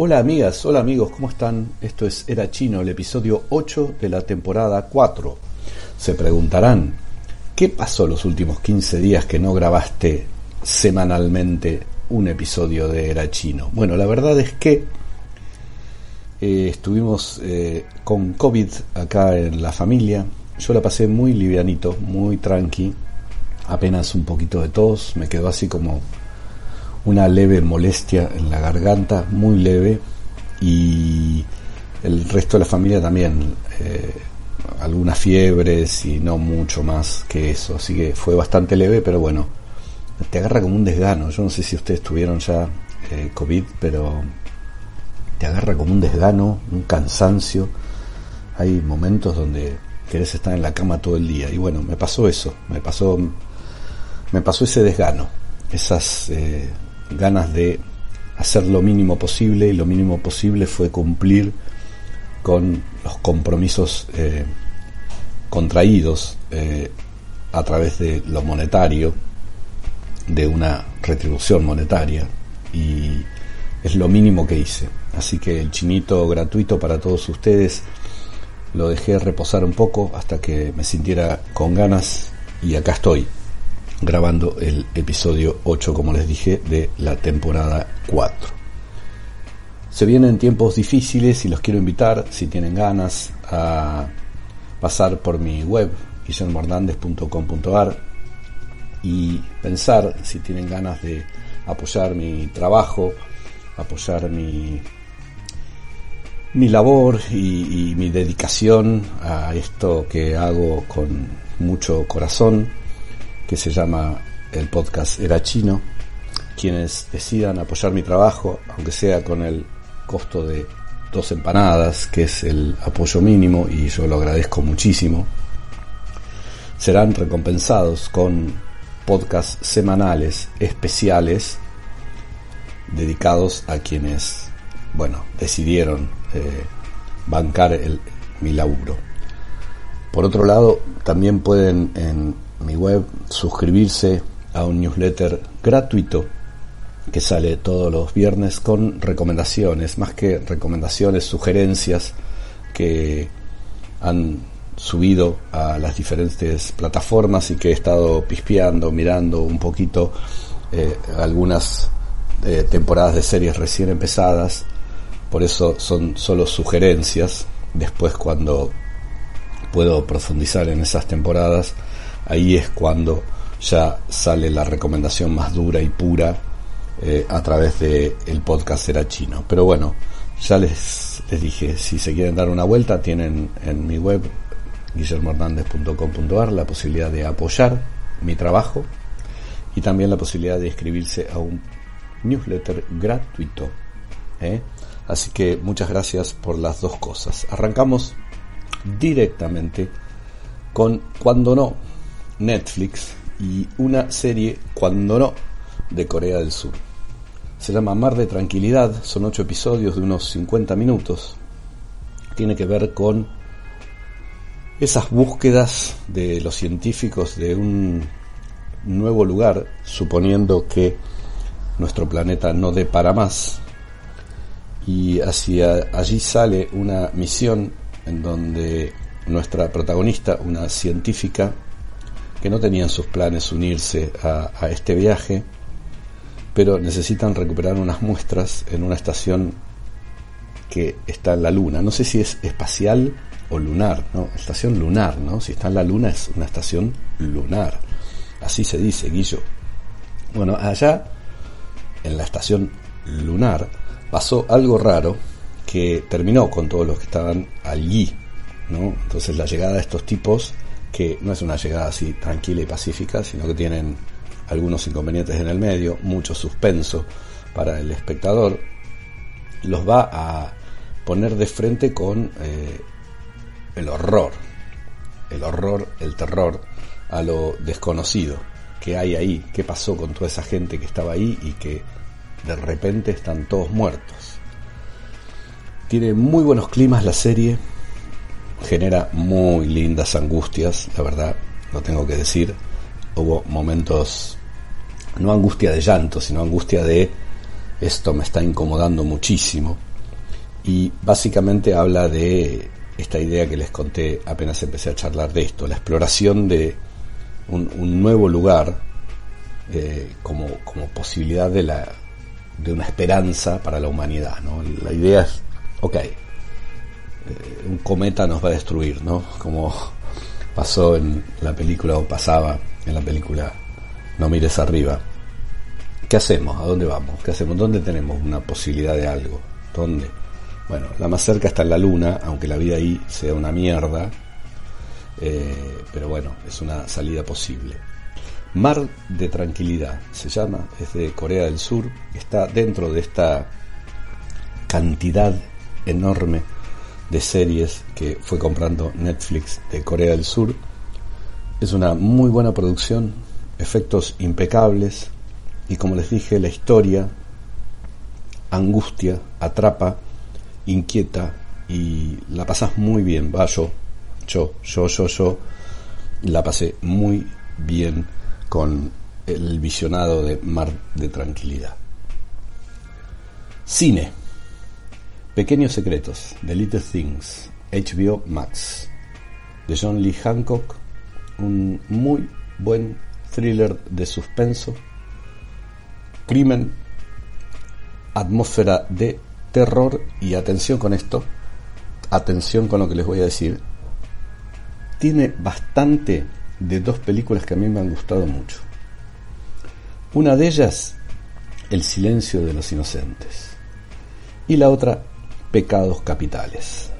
Hola amigas, hola amigos, ¿cómo están? Esto es Era Chino, el episodio 8 de la temporada 4. Se preguntarán, ¿qué pasó los últimos 15 días que no grabaste semanalmente un episodio de Era Chino? Bueno, la verdad es que eh, estuvimos eh, con COVID acá en la familia. Yo la pasé muy livianito, muy tranqui, apenas un poquito de tos, me quedó así como una leve molestia en la garganta, muy leve, y el resto de la familia también, eh, algunas fiebres y no mucho más que eso, así que fue bastante leve, pero bueno, te agarra como un desgano, yo no sé si ustedes tuvieron ya eh, COVID, pero te agarra como un desgano, un cansancio, hay momentos donde querés estar en la cama todo el día, y bueno, me pasó eso, me pasó, me pasó ese desgano, esas... Eh, ganas de hacer lo mínimo posible y lo mínimo posible fue cumplir con los compromisos eh, contraídos eh, a través de lo monetario, de una retribución monetaria y es lo mínimo que hice. Así que el chinito gratuito para todos ustedes lo dejé reposar un poco hasta que me sintiera con ganas y acá estoy grabando el episodio 8, como les dije, de la temporada 4. Se vienen tiempos difíciles y los quiero invitar, si tienen ganas, a pasar por mi web, guillermohernández.com.ar y pensar si tienen ganas de apoyar mi trabajo, apoyar mi, mi labor y mi dedicación a esto que hago con mucho corazón que se llama el podcast Era Chino. Quienes decidan apoyar mi trabajo, aunque sea con el costo de dos empanadas, que es el apoyo mínimo y yo lo agradezco muchísimo, serán recompensados con podcasts semanales especiales dedicados a quienes, bueno, decidieron eh, bancar el, mi laburo. Por otro lado, también pueden en mi web, suscribirse a un newsletter gratuito que sale todos los viernes con recomendaciones, más que recomendaciones, sugerencias que han subido a las diferentes plataformas y que he estado pispeando, mirando un poquito eh, algunas eh, temporadas de series recién empezadas, por eso son solo sugerencias, después cuando puedo profundizar en esas temporadas, ahí es cuando ya sale la recomendación más dura y pura eh, a través del el podcast Era Chino. Pero bueno, ya les, dije, si se quieren dar una vuelta, tienen en mi web guillermohernández.com.ar la posibilidad de apoyar mi trabajo y también la posibilidad de inscribirse a un newsletter gratuito. ¿eh? Así que muchas gracias por las dos cosas. Arrancamos directamente con Cuando no, Netflix y una serie, cuando no, de Corea del Sur. Se llama Mar de Tranquilidad, son ocho episodios de unos 50 minutos. Tiene que ver con esas búsquedas de los científicos de un nuevo lugar, suponiendo que nuestro planeta no dé para más. Y hacia allí sale una misión en donde nuestra protagonista, una científica, que no tenían sus planes unirse a, este viaje, pero necesitan recuperar unas muestras en una estación que está en la Luna. No sé si es espacial o lunar, ¿no? Estación lunar, ¿no? Si está en la Luna es una estación lunar. Así se dice, Guillo. Bueno, allá, en la estación lunar, pasó algo raro que terminó con todos los que estaban allí, ¿no? Entonces la llegada de estos tipos que no es una llegada así tranquila y pacífica, sino que tienen algunos inconvenientes en el medio, mucho suspenso para el espectador, los va a poner de frente con eh, el horror, el horror, el terror a lo desconocido que hay ahí, qué pasó con toda esa gente que estaba ahí y que de repente están todos muertos. Tiene muy buenos climas la serie, genera muy lindas angustias, la verdad, lo tengo que decir. Hubo momentos, no angustia de llanto, sino angustia de esto me está incomodando muchísimo. y básicamente habla de esta idea que les conté apenas empecé a charlar de esto, la exploración de un, nuevo lugar eh, como, posibilidad de, la, de una esperanza para la humanidad. ¿no? La idea es, ok, un cometa nos va a destruir, ¿no? como pasó en la película o pasaba en la película No mires arriba. ¿Qué hacemos? ¿A dónde vamos? ¿Qué hacemos? ¿Dónde tenemos una posibilidad de algo? ¿Dónde? Bueno, la más cerca está en la Luna, aunque la vida ahí sea una mierda, eh, pero bueno, es una salida posible. Mar de Tranquilidad se llama, es de Corea del Sur, está dentro de esta cantidad enorme de series que fue comprando Netflix de Corea del Sur. Es una muy buena producción, efectos impecables y como les dije, la historia angustia, atrapa inquieta y la pasas muy bien. Va, yo, yo, yo, yo, yo, la pasé muy bien con el visionado de Mar de Tranquilidad. Cine. Pequeños Secretos, The Little Things, HBO Max, de John Lee Hancock, un muy buen thriller de suspenso, crimen, atmósfera de terror y atención con esto, atención con lo que les voy a decir, tiene bastante de dos películas que a mí me han gustado mucho. Una de ellas, El silencio de los inocentes. Y la otra, Pecados capitales.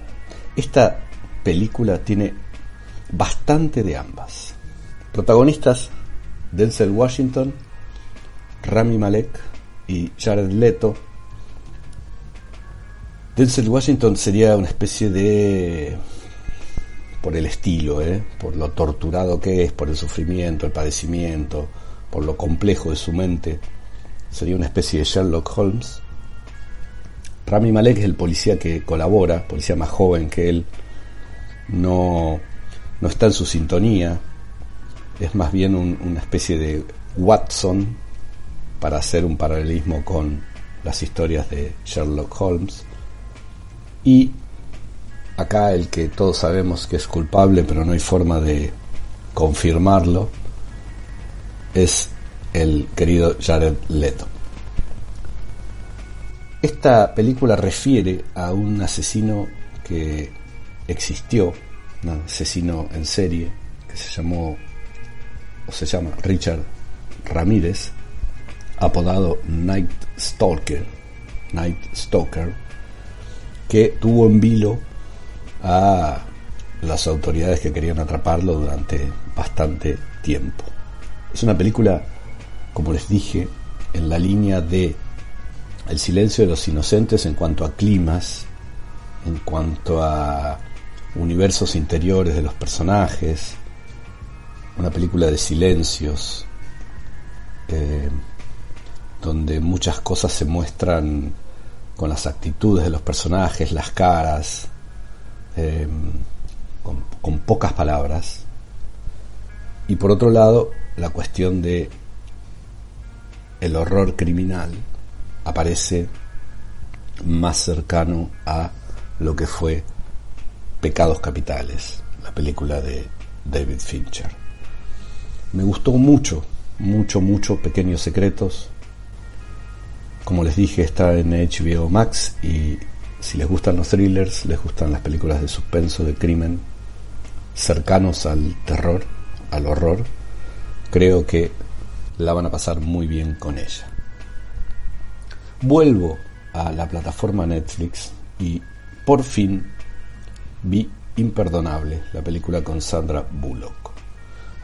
Esta película tiene bastante de ambas. Protagonistas, Denzel Washington, Rami Malek y Jared Leto, Denzel Washington sería una especie de por el estilo, ¿eh? por lo torturado que es, por el sufrimiento, el padecimiento, por lo complejo de su mente. Sería una especie de Sherlock Holmes. Rami Malek es el policía que colabora, policía más joven que él, no, no está en su sintonía, es más bien una especie de Watson para hacer un paralelismo con las historias de Sherlock Holmes. Y acá el que todos sabemos que es culpable, pero no hay forma de confirmarlo, es el querido Jared Leto. Esta película refiere a un asesino que existió, un asesino en serie, que se llamó, o se llama Richard Ramírez, apodado Night Stalker, Night Stalker, que tuvo en vilo a las autoridades que querían atraparlo durante bastante tiempo. Es una película, como les dije, en la línea de El silencio de los inocentes en cuanto a climas, en cuanto a universos interiores de los personajes, una película de silencios, eh, donde muchas cosas se muestran con las actitudes de los personajes, las caras, em, con, pocas palabras. Y por otro lado, la cuestión de el horror criminal aparece más cercano a lo que fue Pecados Capitales, la película de David Fincher. Me gustó mucho, mucho, mucho Pequeños Secretos. Como les dije, está en HBO Max y si les gustan los thrillers, les gustan las películas de suspenso, de crimen, cercanos al terror, al horror, creo que la van a pasar muy bien con ella. Vuelvo a la plataforma Netflix y por fin vi Imperdonable, la película con Sandra Bullock.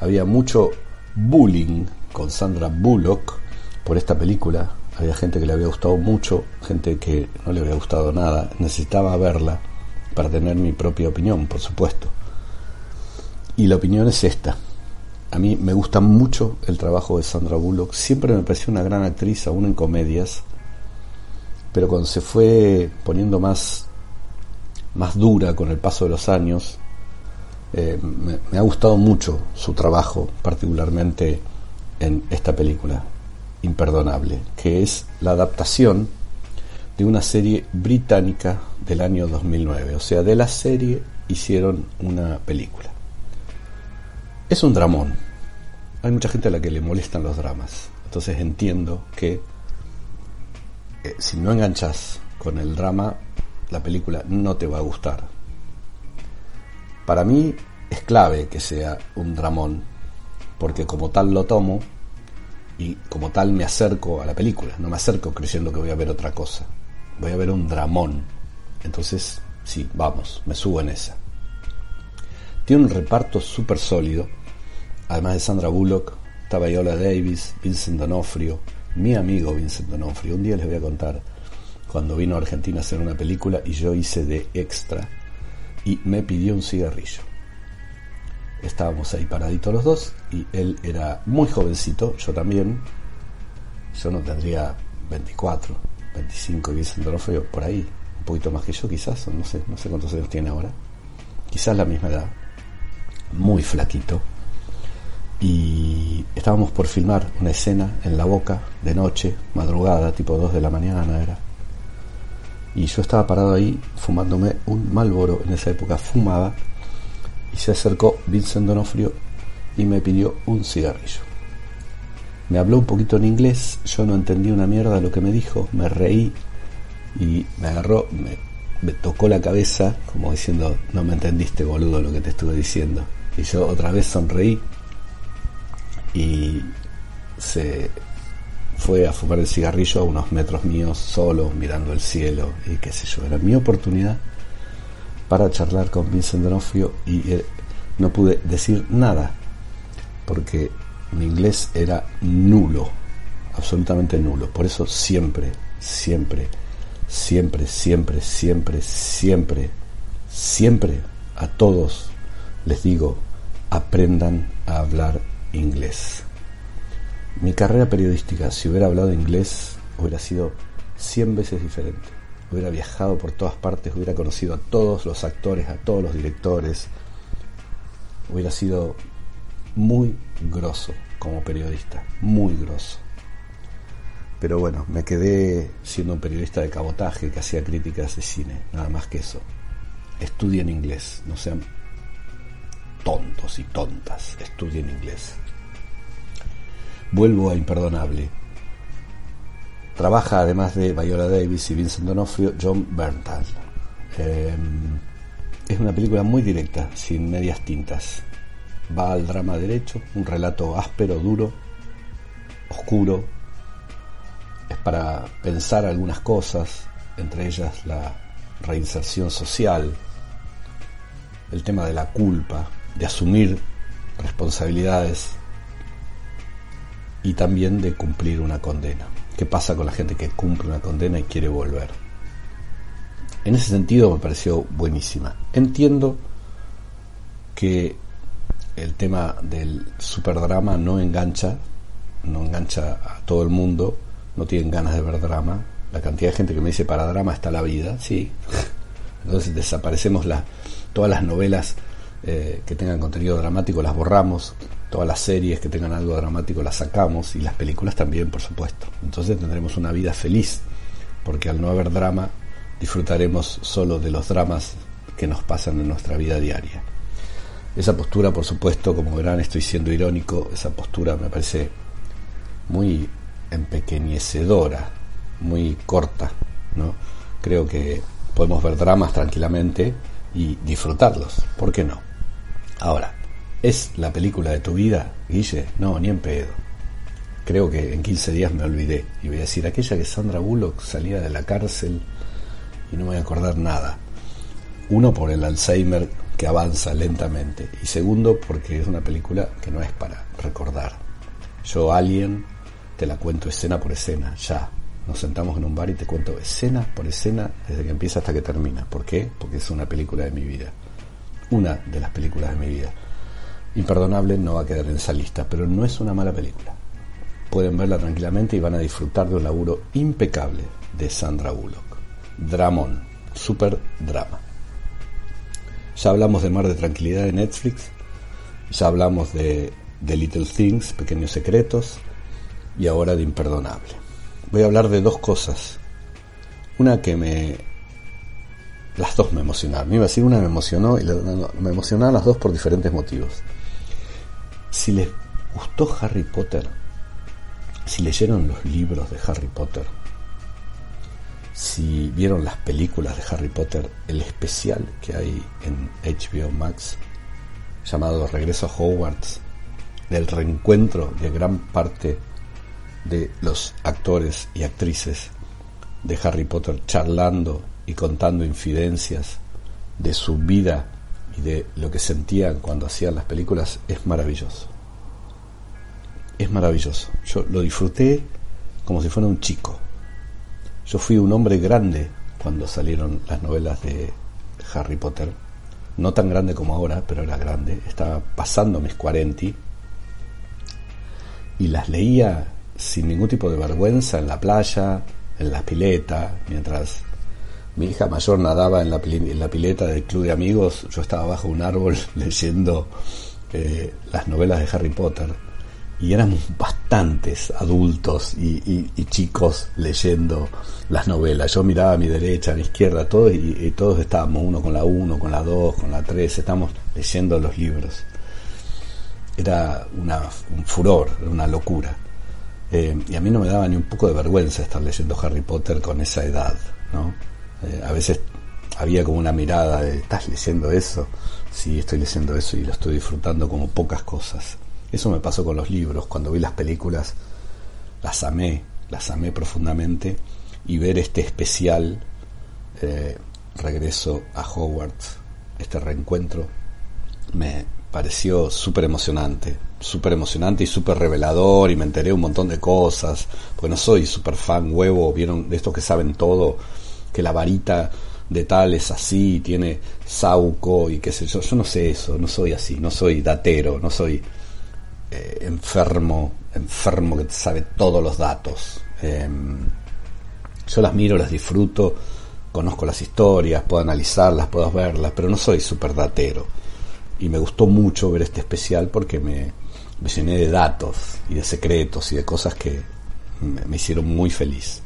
Había mucho bullying con Sandra Bullock por esta película, había gente que le había gustado mucho, gente que no le había gustado nada. Necesitaba verla para tener mi propia opinión, por supuesto. Y la opinión es esta. A mí me gusta mucho el trabajo de Sandra Bullock. Siempre me pareció una gran actriz, aún en comedias. Pero cuando se fue poniendo más, más dura con el paso de los años, eh, me ha gustado mucho su trabajo, particularmente en esta película imperdonable, que es la adaptación de una serie británica del año 2009. O sea, de la serie hicieron una película. Es un dramón. Hay mucha gente a la que le molestan los dramas. Entonces entiendo que eh, si no enganchas con el drama, la película no te va a gustar. Para mí es clave que sea un dramón, porque como tal lo tomo y como tal me acerco a la película, no me acerco creyendo que voy a ver otra cosa, voy a ver un dramón. Entonces, sí, vamos, me subo en esa. Tiene un reparto súper sólido, además de Sandra Bullock, Viola Davis, Vincent D'Onofrio, mi amigo Vincent D'Onofrio. Un día les voy a contar cuando vino a Argentina a hacer una película y yo hice de extra y me pidió un cigarrillo. Estábamos ahí paraditos los dos y él era muy jovencito, yo también. Yo no tendría 24, 25 y Vincent D'Onofrio por ahí, un poquito más que yo quizás, no sé, no sé cuántos años tiene ahora. Quizás la misma edad. Muy flaquito y estábamos por filmar una escena en la boca de noche, madrugada, tipo 2 de la mañana era. Y yo estaba parado ahí fumándome un Malboro, en esa época fumaba, y se acercó Vincent Donofrio y me pidió un cigarrillo. Me habló un poquito en inglés, yo no entendí una mierda lo que me dijo, me reí y me agarró, me, me tocó la cabeza como diciendo, no me entendiste boludo lo que te estuve diciendo. Y yo otra vez sonreí y se fue a fumar el cigarrillo a unos metros míos solo mirando el cielo y qué sé yo, era mi oportunidad para charlar con Vincent D'Onofrio y eh, no pude decir nada porque mi inglés era nulo, absolutamente nulo, por eso siempre, siempre, siempre, siempre, siempre, siempre, siempre a todos les digo, aprendan a hablar inglés. Mi carrera periodística, si hubiera hablado inglés, hubiera sido 100 veces diferente. Hubiera viajado por todas partes, hubiera conocido a todos los actores, a todos los directores. Hubiera sido muy grosso como periodista, muy grosso. Pero bueno, me quedé siendo un periodista de cabotaje que hacía críticas de cine, nada más que eso. Estudien inglés, no sean tontos y tontas, estudien inglés. Vuelvo a Imperdonable. Trabaja además de Viola Davis y Vincent D'Onofrio, John Berntal. Em, es una película muy directa, sin medias tintas. Va al drama derecho, un relato áspero, duro, oscuro. Es para pensar algunas cosas, entre ellas la reinserción social, el tema de la culpa, de asumir responsabilidades y también de cumplir una condena. ¿Qué pasa con la gente que cumple una condena y quiere volver? En ese sentido me pareció buenísima. Entiendo que el tema del superdrama no engancha, no engancha a todo el mundo, no tienen ganas de ver drama. La cantidad de gente que me dice para drama está la vida, sí. Entonces desaparecemos la, todas las novelas eh, que tengan contenido dramático, las borramos, todas las series que tengan algo dramático las sacamos y las películas también, por supuesto. Entonces tendremos una vida feliz, porque al no haber drama disfrutaremos solo de los dramas que nos pasan en nuestra vida diaria. Esa postura, por supuesto, como verán, estoy siendo irónico, esa postura me parece muy empequeñecedora, muy corta, ¿no? Creo que podemos ver dramas tranquilamente y disfrutarlos, ¿por qué no? Ahora, ¿Es la película de tu vida, Guille? No, ni en pedo. Creo que en 15 días me olvidé. Y voy a decir, aquella que Sandra Bullock salía de la cárcel y no me voy a acordar nada. Uno, por el Alzheimer que avanza lentamente. Y segundo, porque es una película que no es para recordar. Yo, Alien, te la cuento escena por escena, ya. Nos sentamos en un bar y te cuento escena por escena desde que empieza hasta que termina. ¿Por qué? Porque es una película de mi vida. Una de las películas de mi vida. Imperdonable no va a quedar en esa lista, pero no es una mala película. Pueden verla tranquilamente y van a disfrutar de un laburo impecable de Sandra Bullock. Dramón, super drama. Ya hablamos de Mar de Tranquilidad de Netflix, ya hablamos de, de Little Things, Pequeños Secretos, y ahora de Imperdonable. Voy a hablar de dos cosas. Una que me... Las dos me emocionaron. Me iba a decir una me emocionó y me emocionaron las dos por diferentes motivos. Si les gustó Harry Potter, si leyeron los libros de Harry Potter, si vieron las películas de Harry Potter, el especial que hay en HBO Max, llamado Regreso a Hogwarts, del reencuentro de gran parte de los actores y actrices de Harry Potter charlando y contando infidencias de su vida y de lo que sentían cuando hacían las películas es maravilloso. Es maravilloso. Yo lo disfruté como si fuera un chico. Yo fui un hombre grande cuando salieron las novelas de Harry Potter. No tan grande como ahora, pero era grande. Estaba pasando mis 40 y las leía sin ningún tipo de vergüenza en la playa, en las piletas, mientras mi hija mayor nadaba en la, pileta del club de amigos, yo estaba bajo un árbol leyendo eh, las novelas de Harry Potter. Y éramos bastantes adultos y, chicos leyendo las novelas. Yo miraba a mi derecha, a mi izquierda, todos, y, todos estábamos, uno con la 1, con la 2, con la 3, estamos leyendo los libros. Era una, un furor, una locura. Eh, y a mí no me daba ni un poco de vergüenza estar leyendo Harry Potter con esa edad, ¿no? Eh, a veces había como una mirada de, ¿estás leyendo eso? Sí, estoy leyendo eso y lo estoy disfrutando como pocas cosas. Eso me pasó con los libros, cuando vi las películas, las amé, las amé profundamente y ver este especial eh, regreso a Hogwarts, este reencuentro, me, pareció súper emocionante, súper emocionante y súper revelador y me enteré un montón de cosas, porque no soy súper fan huevo, vieron de estos que saben todo, que la varita de tal es así, tiene sauco y qué sé yo, yo no sé eso, no soy así, no soy datero, no soy eh, enfermo, enfermo que sabe todos los datos. Em, yo las miro, las disfruto, conozco las historias, puedo analizarlas, puedo verlas, pero no soy súper datero y me gustó mucho ver este especial porque me, llené de datos y de secretos y de cosas que me, hicieron muy feliz.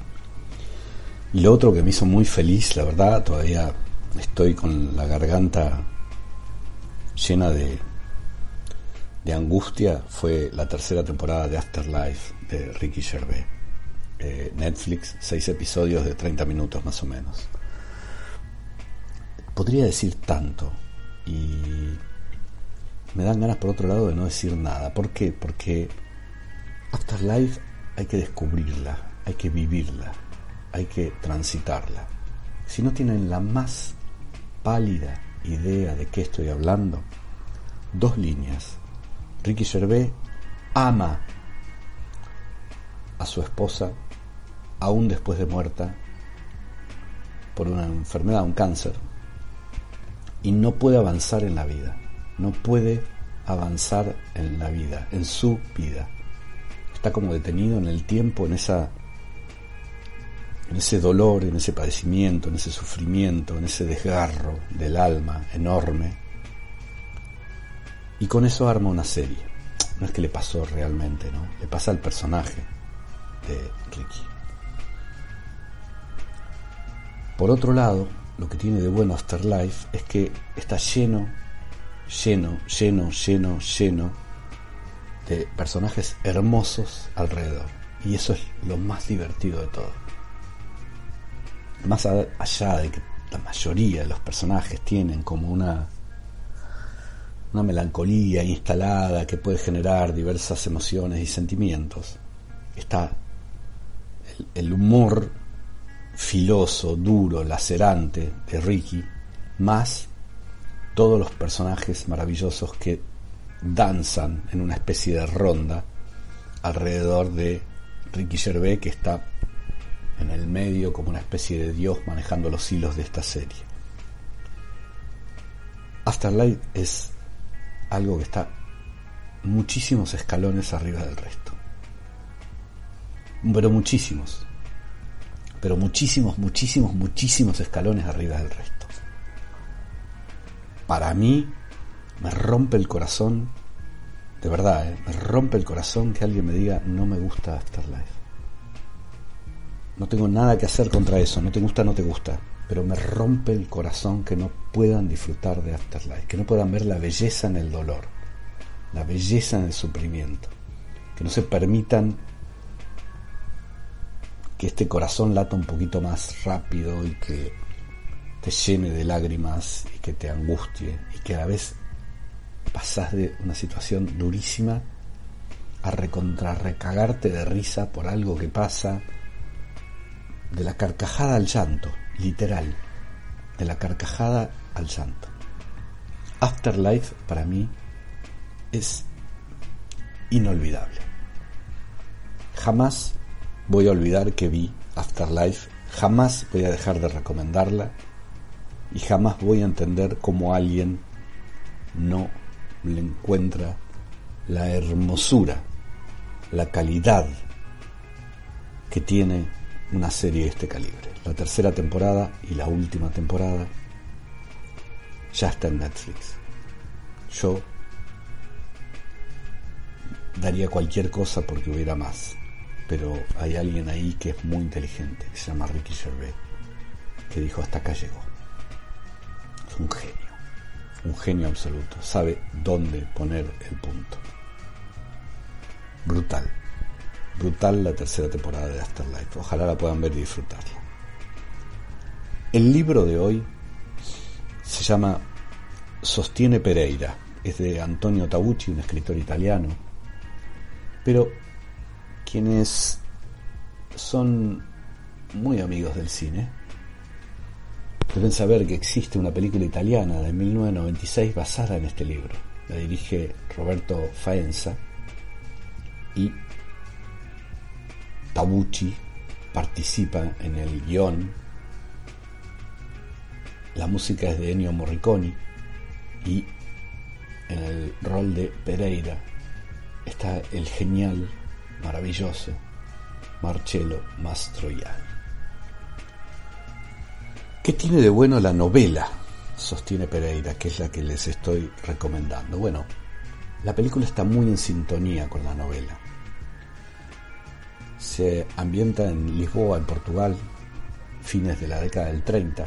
Y lo otro que me hizo muy feliz, la verdad, todavía estoy con la garganta llena de, de angustia, fue la tercera temporada de Afterlife de Ricky Gervais. Eh, Netflix, seis episodios de 30 minutos más o menos. Podría decir tanto y me dan ganas por otro lado de no decir nada. ¿Por qué? Porque Afterlife hay que descubrirla, hay que vivirla, hay que transitarla. Si no tienen la más pálida idea de qué estoy hablando, dos líneas. Ricky Gervais ama a su esposa aún después de muerta por una enfermedad, un cáncer, y no puede avanzar en la vida no puede avanzar en la vida, en su vida. Está como detenido en el tiempo, en esa en ese dolor, en ese padecimiento, en ese sufrimiento, en ese desgarro del alma enorme. Y con eso arma una serie. No es que le pasó realmente, ¿no? Le pasa al personaje de Ricky. Por otro lado, lo que tiene de bueno Afterlife es que está lleno lleno, lleno, lleno, lleno de personajes hermosos alrededor. Y eso es lo más divertido de todo. Más allá de que la mayoría de los personajes tienen como una, una melancolía instalada que puede generar diversas emociones y sentimientos, está el, el humor filoso, duro, lacerante de Ricky, más todos los personajes maravillosos que danzan en una especie de ronda alrededor de Ricky Gervais que está en el medio como una especie de dios manejando los hilos de esta serie. Afterlife es algo que está muchísimos escalones arriba del resto. Pero muchísimos. Pero muchísimos, muchísimos, muchísimos escalones arriba del resto para mí me rompe el corazón, de verdad, ¿eh? me rompe el corazón que alguien me diga no me gusta Afterlife. No tengo nada que hacer contra eso, no te gusta, no te gusta, pero me rompe el corazón que no puedan disfrutar de Afterlife, que no puedan ver la belleza en el dolor, la belleza en el sufrimiento, que no se permitan que este corazón lata un poquito más rápido y que te llene de lágrimas y que te angustie y que a la vez pasás de una situación durísima a recontrarrecagarte de risa por algo que pasa, de la carcajada al llanto, literal, de la carcajada al llanto. Afterlife para mí es inolvidable. Jamás voy a olvidar que vi Afterlife, jamás voy a dejar de recomendarla y jamás voy a entender cómo alguien no le encuentra la hermosura, la calidad que tiene una serie de este calibre. La tercera temporada y la última temporada ya está en Netflix. Yo daría cualquier cosa porque hubiera más, pero hay alguien ahí que es muy inteligente, que se llama Ricky Gervais, que dijo hasta acá llegó. Es un genio, un genio absoluto, sabe dónde poner el punto. Brutal brutal la tercera temporada de Afterlife. Ojalá la puedan ver y disfrutarla. El libro de hoy se llama Sostiene Pereira. Es de Antonio Tabucci, un escritor italiano. Pero quienes son muy amigos del cine deben saber que existe una película italiana de 1996 basada en este libro. La dirige Roberto Faenza y Tabucci participa en el guion. La música es de Ennio Morricone y en el rol de Pereira está el genial, maravilloso Marcello Mastroianni. ¿Qué tiene de bueno la novela? Sostiene Pereira, que es la que les estoy recomendando. Bueno, la película está muy en sintonía con la novela se ambienta en Lisboa, en Portugal, fines de la década del 30.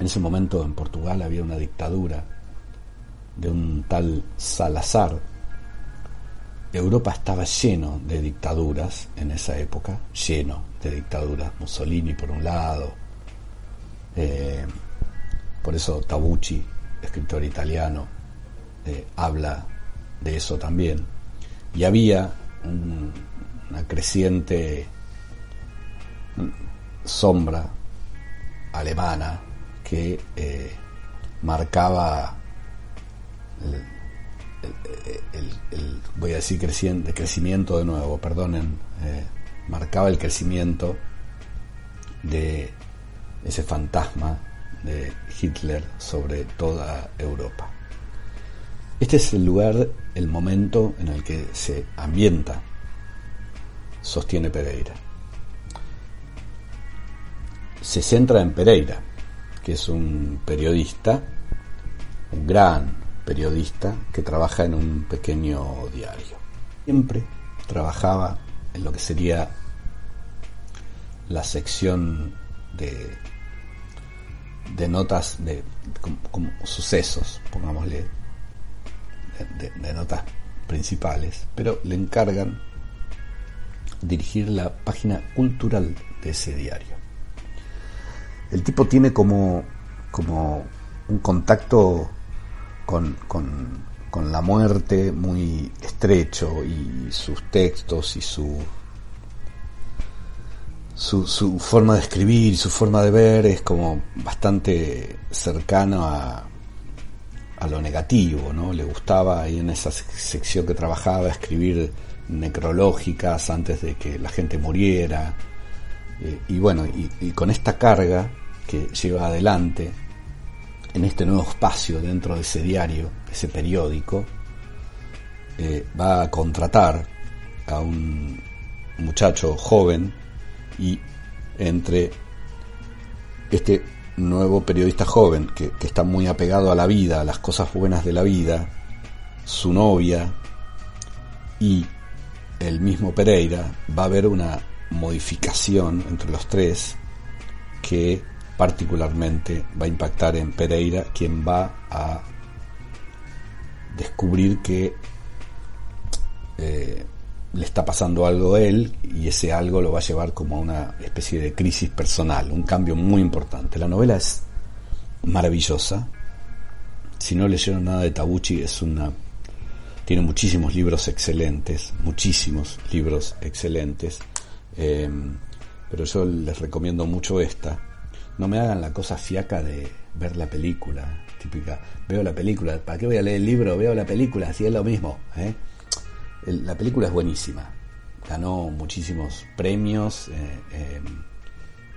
En ese momento en Portugal había una dictadura de un tal Salazar. Europa estaba lleno de dictaduras en esa época, lleno de dictaduras. Mussolini por un lado, eh, por eso Tabucci, escritor italiano, eh, habla de eso también. Y había un, una creciente sombra alemana que eh, marcaba el, voy a decir creciente, crecimiento de nuevo, perdonen, eh, marcaba el crecimiento de ese fantasma de Hitler sobre toda Europa. Este es el lugar, el momento en el que se ambienta sostiene Pereira. Se centra en Pereira, que es un periodista, un gran periodista que trabaja en un pequeño diario. Siempre trabajaba en lo que sería la sección de, de notas de como, sucesos, pongámosle, de notas principales, pero le encargan dirigir la página cultural de ese diario. El tipo tiene como, como un contacto con, con, la muerte muy estrecho y sus textos y su, su, forma de escribir y su forma de ver es como bastante cercano a, a lo negativo, ¿no? Le gustaba ahí en esa sección que trabajaba escribir necrológicas antes de que la gente muriera. Eh, y bueno, y, con esta carga que lleva adelante en este nuevo espacio dentro de ese diario, ese periódico, eh, va a contratar a un muchacho joven y entre este nuevo periodista joven que, que, está muy apegado a la vida, a las cosas buenas de la vida, su novia y el mismo Pereira va a haber una modificación entre los tres que particularmente va a impactar en Pereira, quien va a descubrir que eh, le está pasando algo a él y ese algo lo va a llevar como a una especie de crisis personal, un cambio muy importante. La novela es maravillosa. Si no leyeron nada de Tabucci, es una tiene muchísimos libros excelentes, muchísimos libros excelentes. Eh, pero yo les recomiendo mucho esta. No me hagan la cosa fiaca de ver la película, típica. Veo la película, ¿para qué voy a leer el libro? Veo la película, si es lo mismo. ¿eh? la película es buenísima. Ganó muchísimos premios. Eh, eh,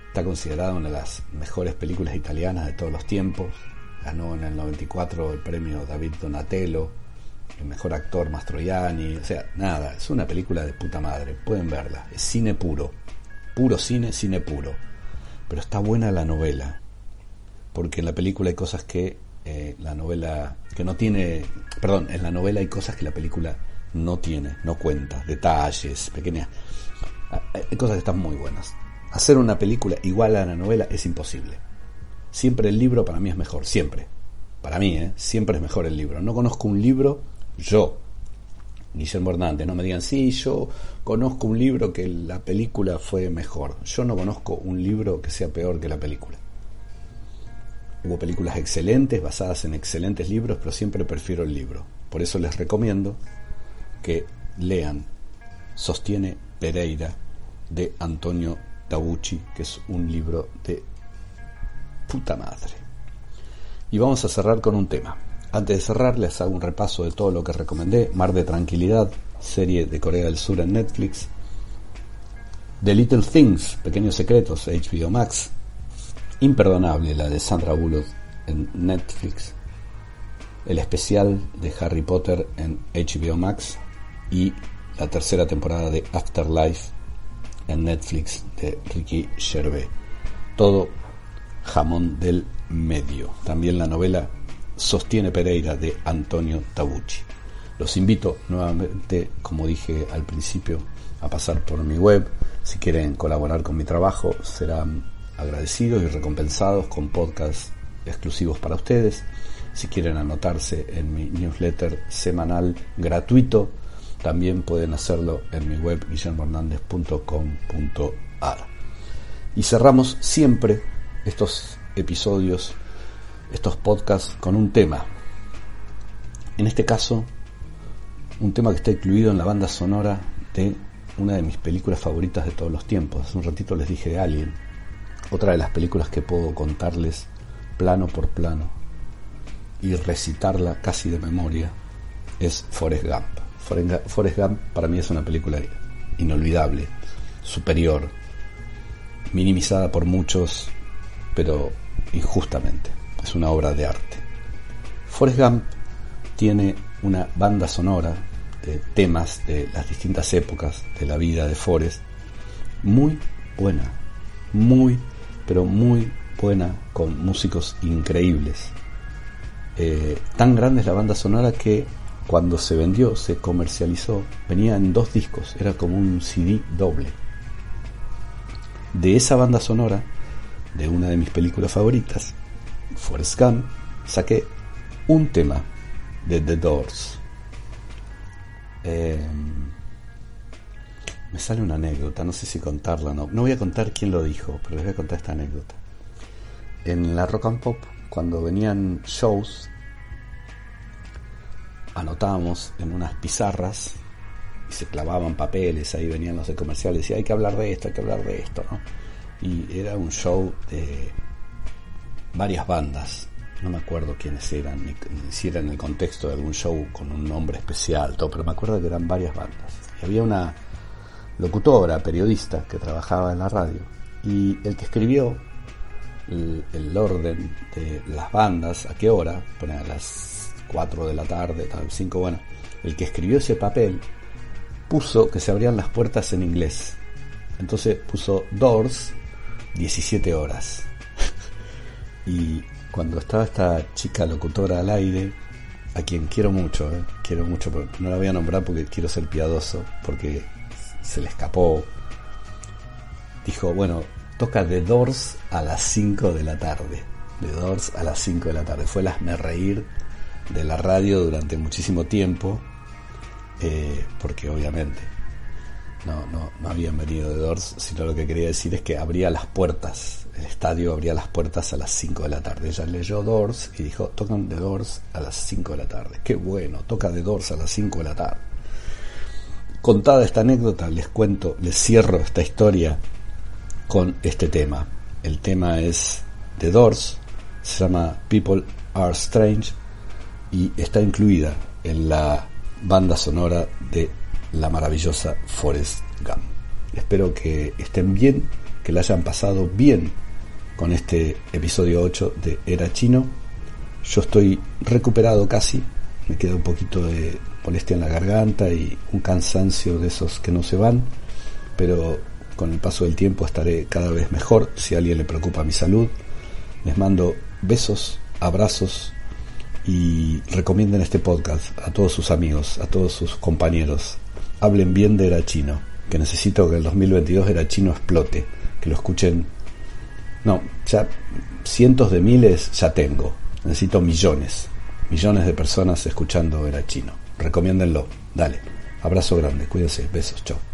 está considerada una de las mejores películas italianas de todos los tiempos. Ganó en el 94 el premio David Donatello, el mejor actor Mastroianni. O sea, nada, es una película de puta madre. Pueden verla. Es cine puro. Puro cine, cine puro pero está buena la novela, porque en la película hay cosas que eh, la novela, que no tiene, perdón, en la novela hay cosas que la película no tiene, no cuenta, detalles, pequeñas, ah, hay cosas que están muy buenas. Hacer una película igual a la novela es imposible. Siempre el libro para mí es mejor, siempre. Para mí, ¿eh? siempre es mejor el libro. No conozco un libro, yo, Guillermo Hernández, no me digan, sí, yo conozco un libro que la película fue mejor. Yo no conozco un libro que sea peor que la película. Hubo películas excelentes, basadas en excelentes libros, pero siempre prefiero el libro. Por eso les recomiendo que lean Sostiene Pereira de Antonio Tabucci, que es un libro de puta madre. Y vamos a cerrar con un tema. Antes de cerrar, les hago un repaso de todo lo que recomendé. Mar de Tranquilidad, serie de Corea del Sur en Netflix. The Little Things, Pequeños Secretos, HBO Max. Imperdonable, la de Sandra Bullock en Netflix. El especial de Harry Potter en HBO Max. Y la tercera temporada de Afterlife en Netflix de Ricky Gervais. Todo jamón del medio. También la novela Sostiene Pereira de Antonio Tabucci. Los invito nuevamente, como dije al principio, a pasar por mi web. Si quieren colaborar con mi trabajo, serán agradecidos y recompensados con podcasts exclusivos para ustedes. Si quieren anotarse en mi newsletter semanal gratuito, también pueden hacerlo en mi web guillermohernandez.com.ar. Y cerramos siempre estos episodios estos podcasts con un tema. En este caso, un tema que está incluido en la banda sonora de una de mis películas favoritas de todos los tiempos. Hace un ratito les dije de Alien. Otra de las películas que puedo contarles plano por plano y recitarla casi de memoria es Forrest Gump. Forrest Gump para mí es una película inolvidable, superior, minimizada por muchos, pero injustamente es una obra de arte. Forrest Gump tiene una banda sonora de temas de las distintas épocas de la vida de Forrest muy buena, muy, pero muy buena, con músicos increíbles. Eh, tan grande es la banda sonora que cuando se vendió, se comercializó, venía en dos discos, era como un CD doble. De esa banda sonora, de una de mis películas favoritas, Forrest Gump, saqué un tema de The Doors. Em, me sale una anécdota, no sé si contarla o no. No voy a contar quién lo dijo, pero les voy a contar esta anécdota. En la Rock and Pop, cuando venían shows, anotábamos en unas pizarras y se clavaban papeles, ahí venían los de comerciales y hay que hablar de esto, hay que hablar de esto, ¿no? Y era un show de varias bandas, no me acuerdo quiénes eran, ni, si era en el contexto de algún show con un nombre especial, todo, pero me acuerdo que eran varias bandas. Y había una locutora, periodista, que trabajaba en la radio, y el que escribió el, orden de las bandas, a qué hora, pone a las 4 de la tarde, tal, 5, bueno, el que escribió ese papel puso que se abrían las puertas en inglés. Entonces puso Doors 17 horas. Y cuando estaba esta chica locutora al aire, a quien quiero mucho, ¿eh? quiero mucho, pero no la voy a nombrar porque quiero ser piadoso, porque se le escapó dijo, bueno, toca The Doors a las 5 de la tarde. The Doors a las 5 de la tarde. Fue el hazme reír de la radio durante muchísimo tiempo, eh, porque obviamente no, no, no habían venido The Doors, sino lo que quería decir es que abría las puertas, el estadio abría las puertas a las 5 de la tarde. Ella leyó Doors y dijo, tocan The Doors a las 5 de la tarde. Qué bueno, toca The Doors a las 5 de la tarde. Contada esta anécdota, les cuento, les cierro esta historia con este tema. El tema es The Doors, se llama People Are Strange y está incluida en la banda sonora de la maravillosa Forest Gump. Espero que estén bien, que la hayan pasado bien con este episodio 8 de Era Chino. Yo estoy recuperado casi, me queda un poquito de molestia en la garganta y un cansancio de esos que no se van, pero con el paso del tiempo estaré cada vez mejor. Si a alguien le preocupa mi salud, les mando besos, abrazos y recomienden este podcast a todos sus amigos, a todos sus compañeros. Hablen bien de Era Chino, que necesito que el 2022 Era Chino explote, que lo escuchen. No, ya cientos de miles ya tengo. Necesito millones, millones de personas escuchando Era Chino. Recomiéndenlo. Dale. Abrazo grande. Cuídense. Besos. Chao.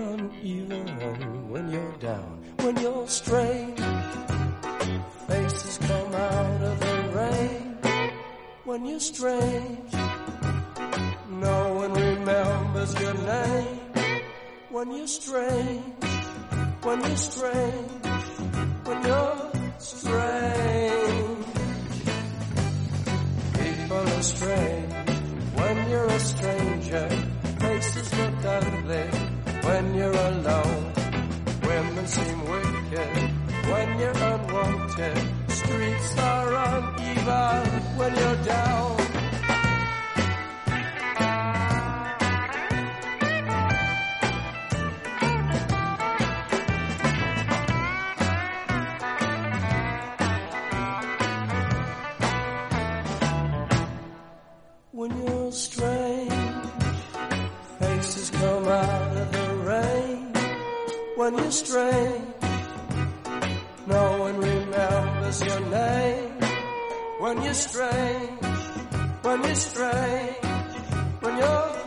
Are uneven when you're down. When you're strange, faces come out of the rain. When you're strange, no one remembers your name. When you're strange when you're strange, when you're strange. People are strange when you're a stranger. Faces look ugly when you're alone. Women seem wicked when you're unwanted. Streets are uneven when you're down. Your name when you're strange. When you're strange. When you're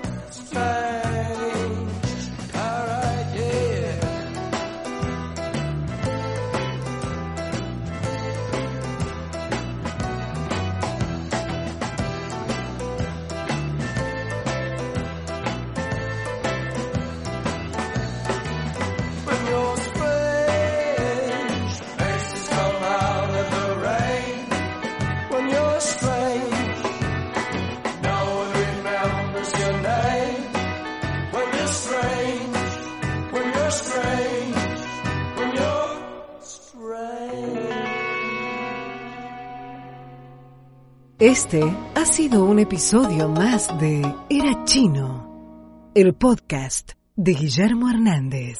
Este ha sido un episodio más de Era Chino, el podcast de Guillermo Hernández.